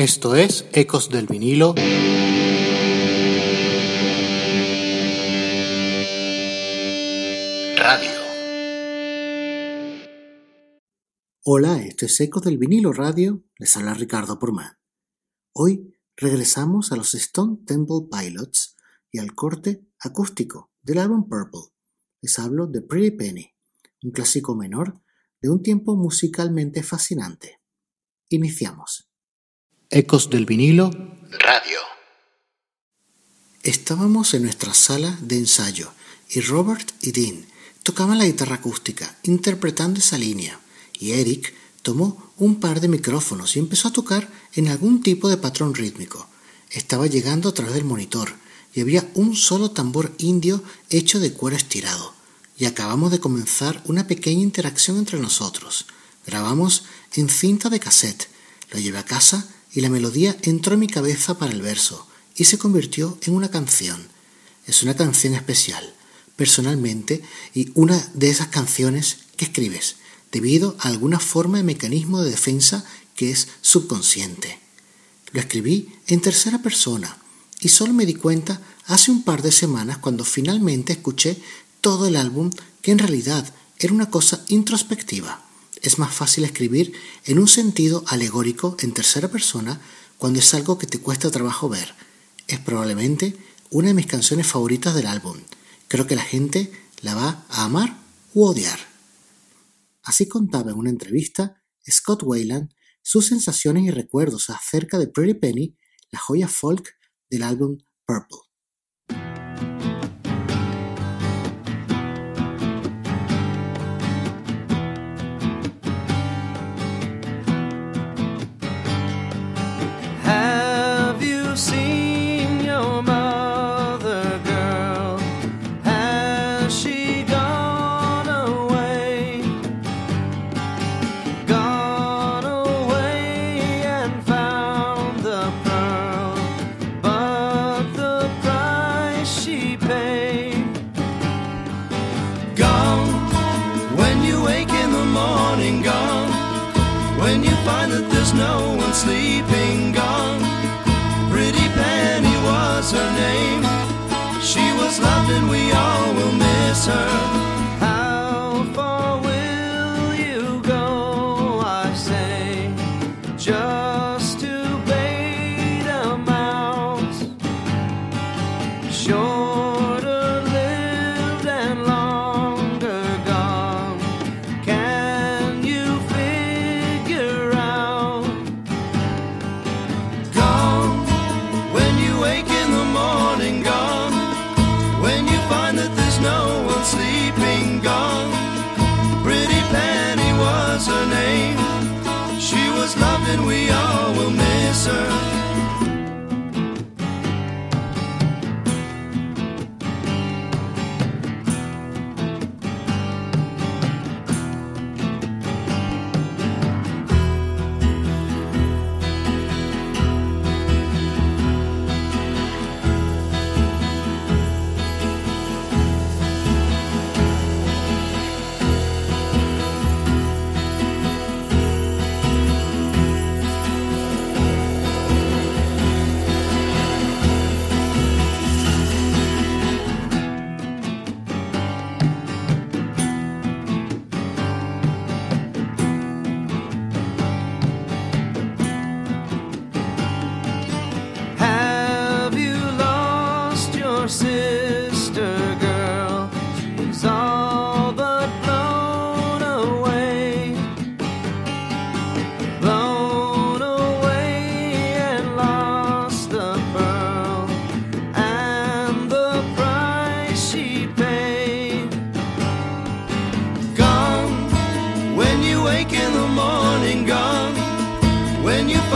Esto es Ecos del vinilo. Radio. Hola, esto es Ecos del vinilo radio. Les habla Ricardo Porman. Hoy regresamos a los Stone Temple Pilots y al corte acústico del álbum Purple. Les hablo de Pretty Penny, un clásico menor de un tiempo musicalmente fascinante. Iniciamos. Ecos del vinilo Radio. Estábamos en nuestra sala de ensayo y Robert y Dean tocaban la guitarra acústica interpretando esa línea y Eric tomó un par de micrófonos y empezó a tocar en algún tipo de patrón rítmico. Estaba llegando a través del monitor y había un solo tambor indio hecho de cuero estirado. Y acabamos de comenzar una pequeña interacción entre nosotros. Grabamos en cinta de cassette. Lo llevé a casa y la melodía entró en mi cabeza para el verso y se convirtió en una canción. Es una canción especial, personalmente, y una de esas canciones que escribes, debido a alguna forma de mecanismo de defensa que es subconsciente. Lo escribí en tercera persona y solo me di cuenta hace un par de semanas cuando finalmente escuché todo el álbum que en realidad era una cosa introspectiva es más fácil escribir en un sentido alegórico en tercera persona cuando es algo que te cuesta trabajo ver. Es probablemente una de mis canciones favoritas del álbum. Creo que la gente la va a amar u odiar. Así contaba en una entrevista Scott Wayland sus sensaciones y recuerdos acerca de Pretty Penny, la joya folk del álbum Purple. sleeping.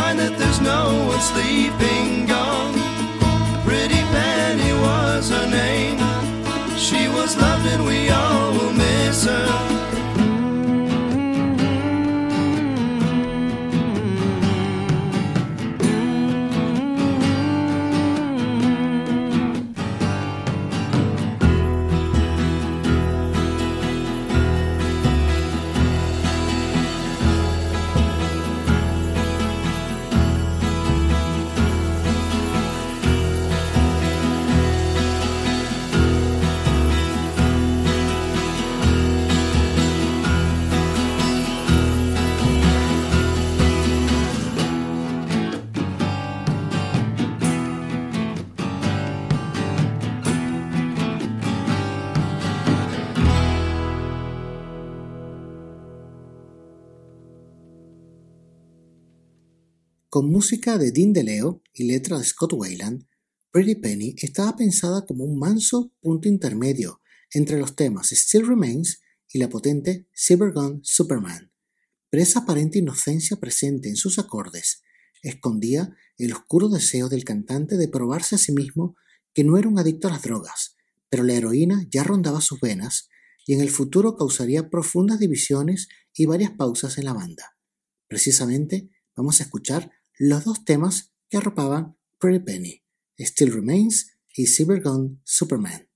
find that there's no one sleeping gone. Pretty Penny was her name. She was loved and we all will miss her. Con música de Dean DeLeo y letra de Scott Wayland, Pretty Penny estaba pensada como un manso punto intermedio entre los temas Still Remains y la potente Silver Gun Superman. Pero esa aparente inocencia presente en sus acordes escondía el oscuro deseo del cantante de probarse a sí mismo que no era un adicto a las drogas, pero la heroína ya rondaba sus venas y en el futuro causaría profundas divisiones y varias pausas en la banda. Precisamente vamos a escuchar los dos temas que arropaban Pretty Penny, Still Remains y Gun Superman.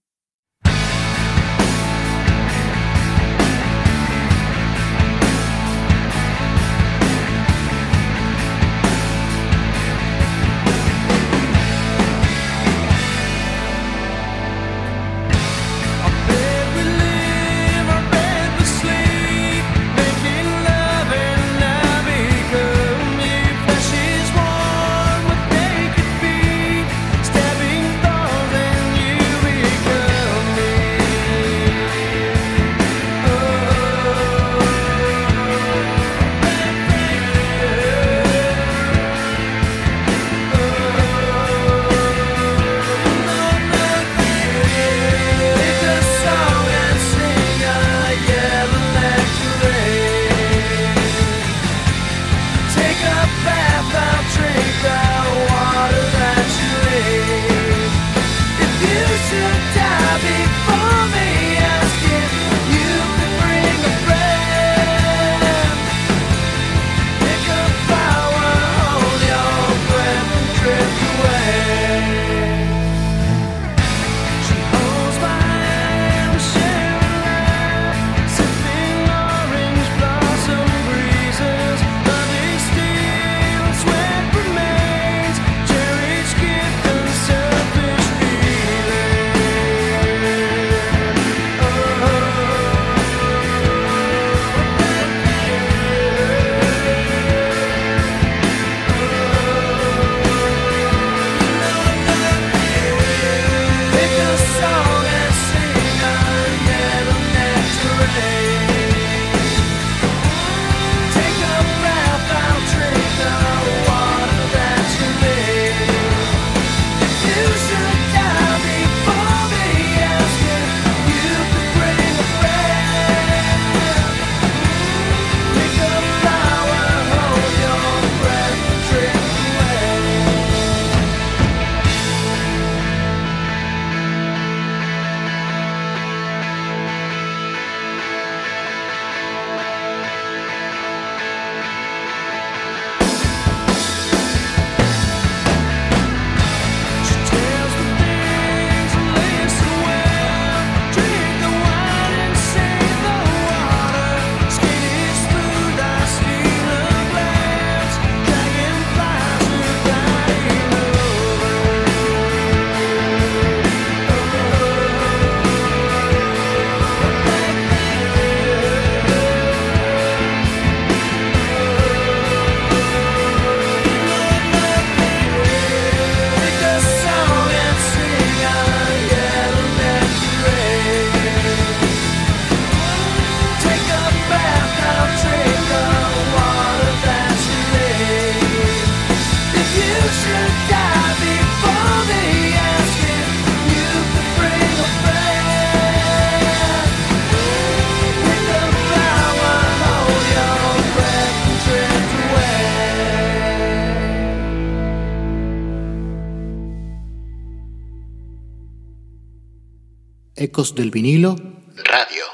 Del vinilo Radio.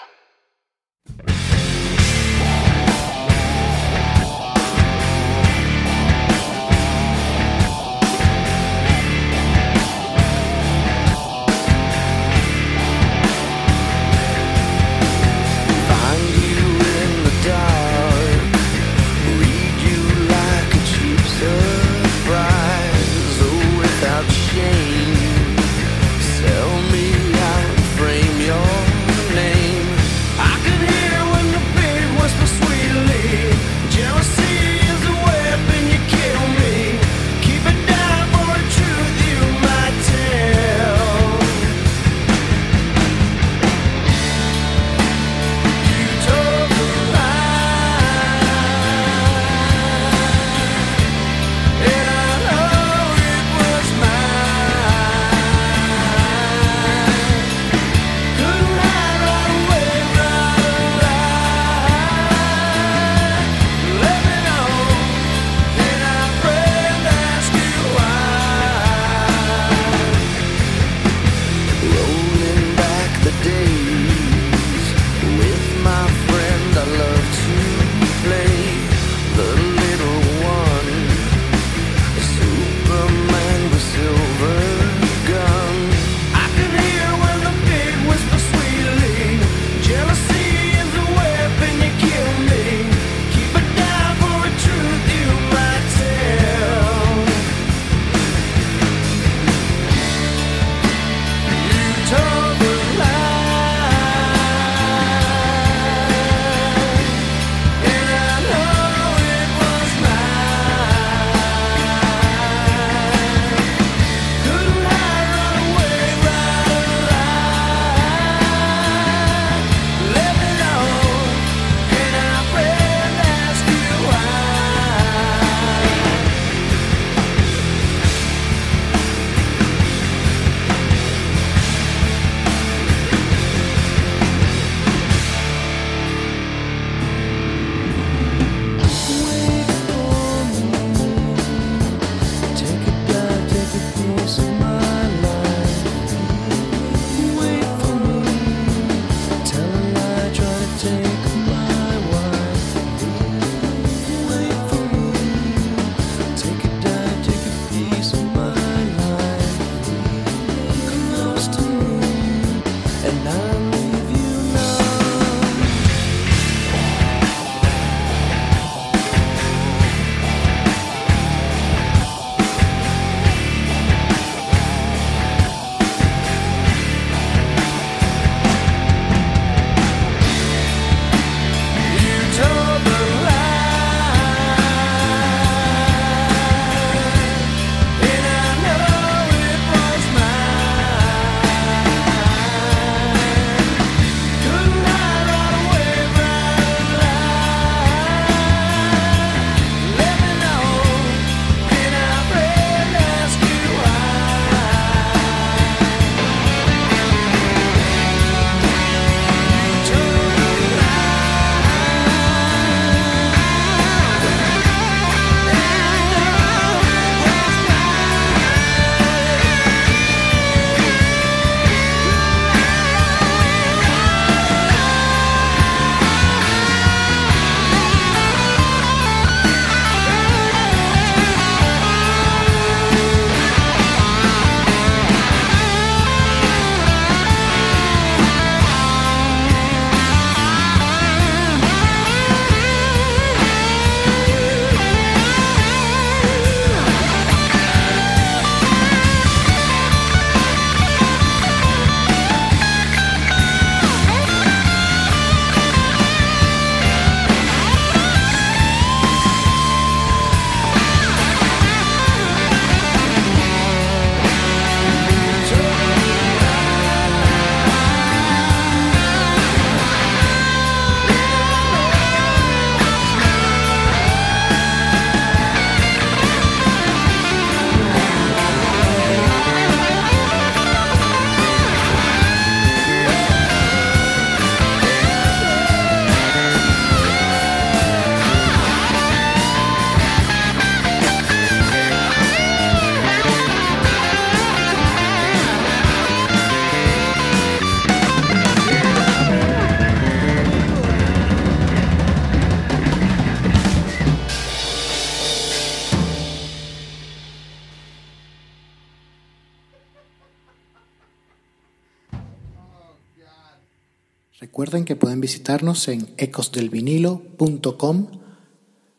Que pueden visitarnos en ecosdelvinilo.com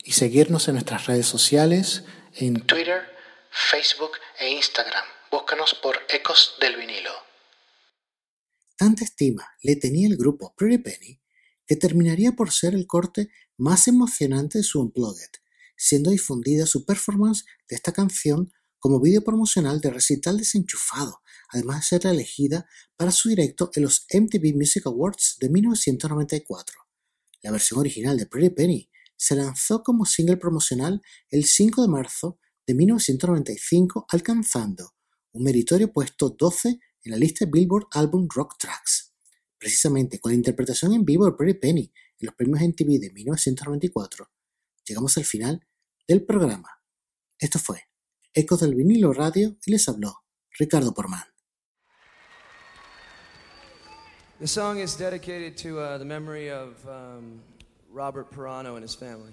y seguirnos en nuestras redes sociales en Twitter, Facebook e Instagram. Búscanos por Ecos del Vinilo. Tanta estima le tenía el grupo Pretty Penny que terminaría por ser el corte más emocionante de su Unplugged, siendo difundida su performance de esta canción como vídeo promocional de recital desenchufado, además de ser elegida para su directo en los MTV Music Awards de 1994. La versión original de Pretty Penny se lanzó como single promocional el 5 de marzo de 1995, alcanzando un meritorio puesto 12 en la lista de Billboard Album Rock Tracks. Precisamente con la interpretación en vivo de Pretty Penny en los premios MTV de 1994, llegamos al final del programa. Esto fue Ecos del vinilo radio y les habló Ricardo Porman. The song is dedicated to uh, the memory of um, Robert Pirano and his family.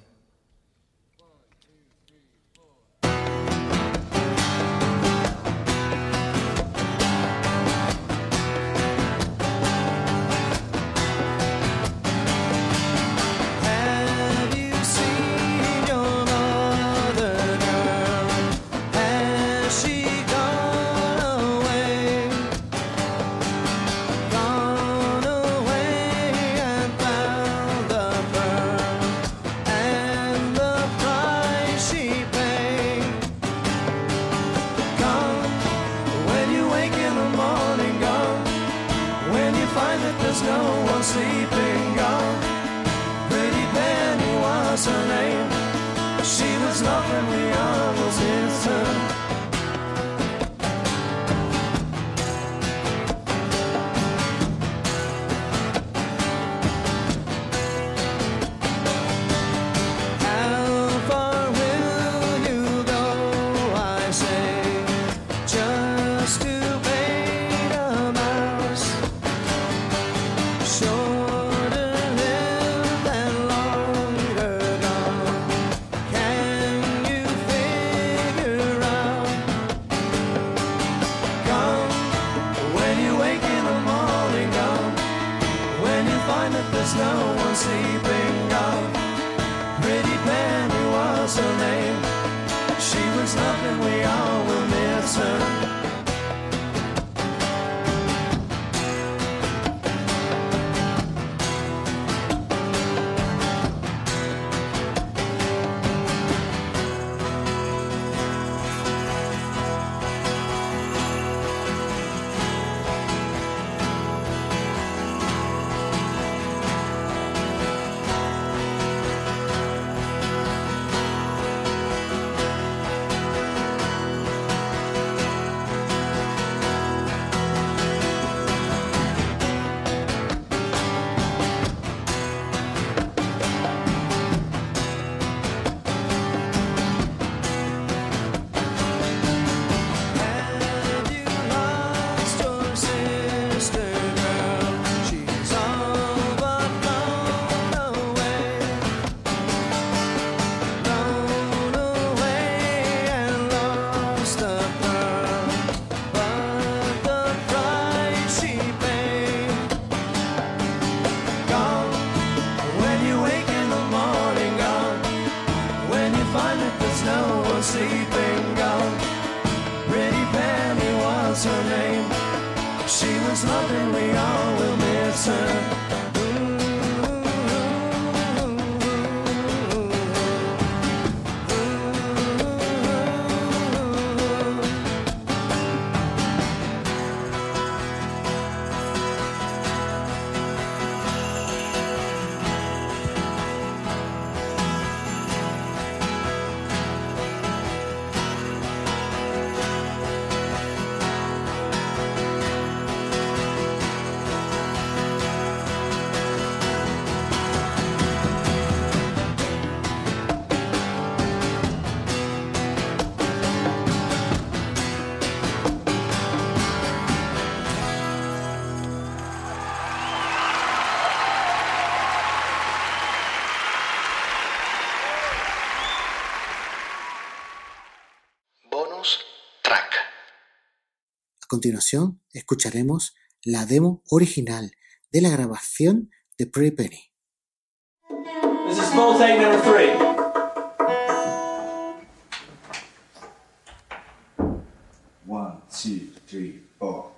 sleeping gown. Pretty Penny was her name. She was lovely, we all will miss her. continuación escucharemos la demo original de la grabación de Pretty Penny. This is small take number three. One, two, three, four.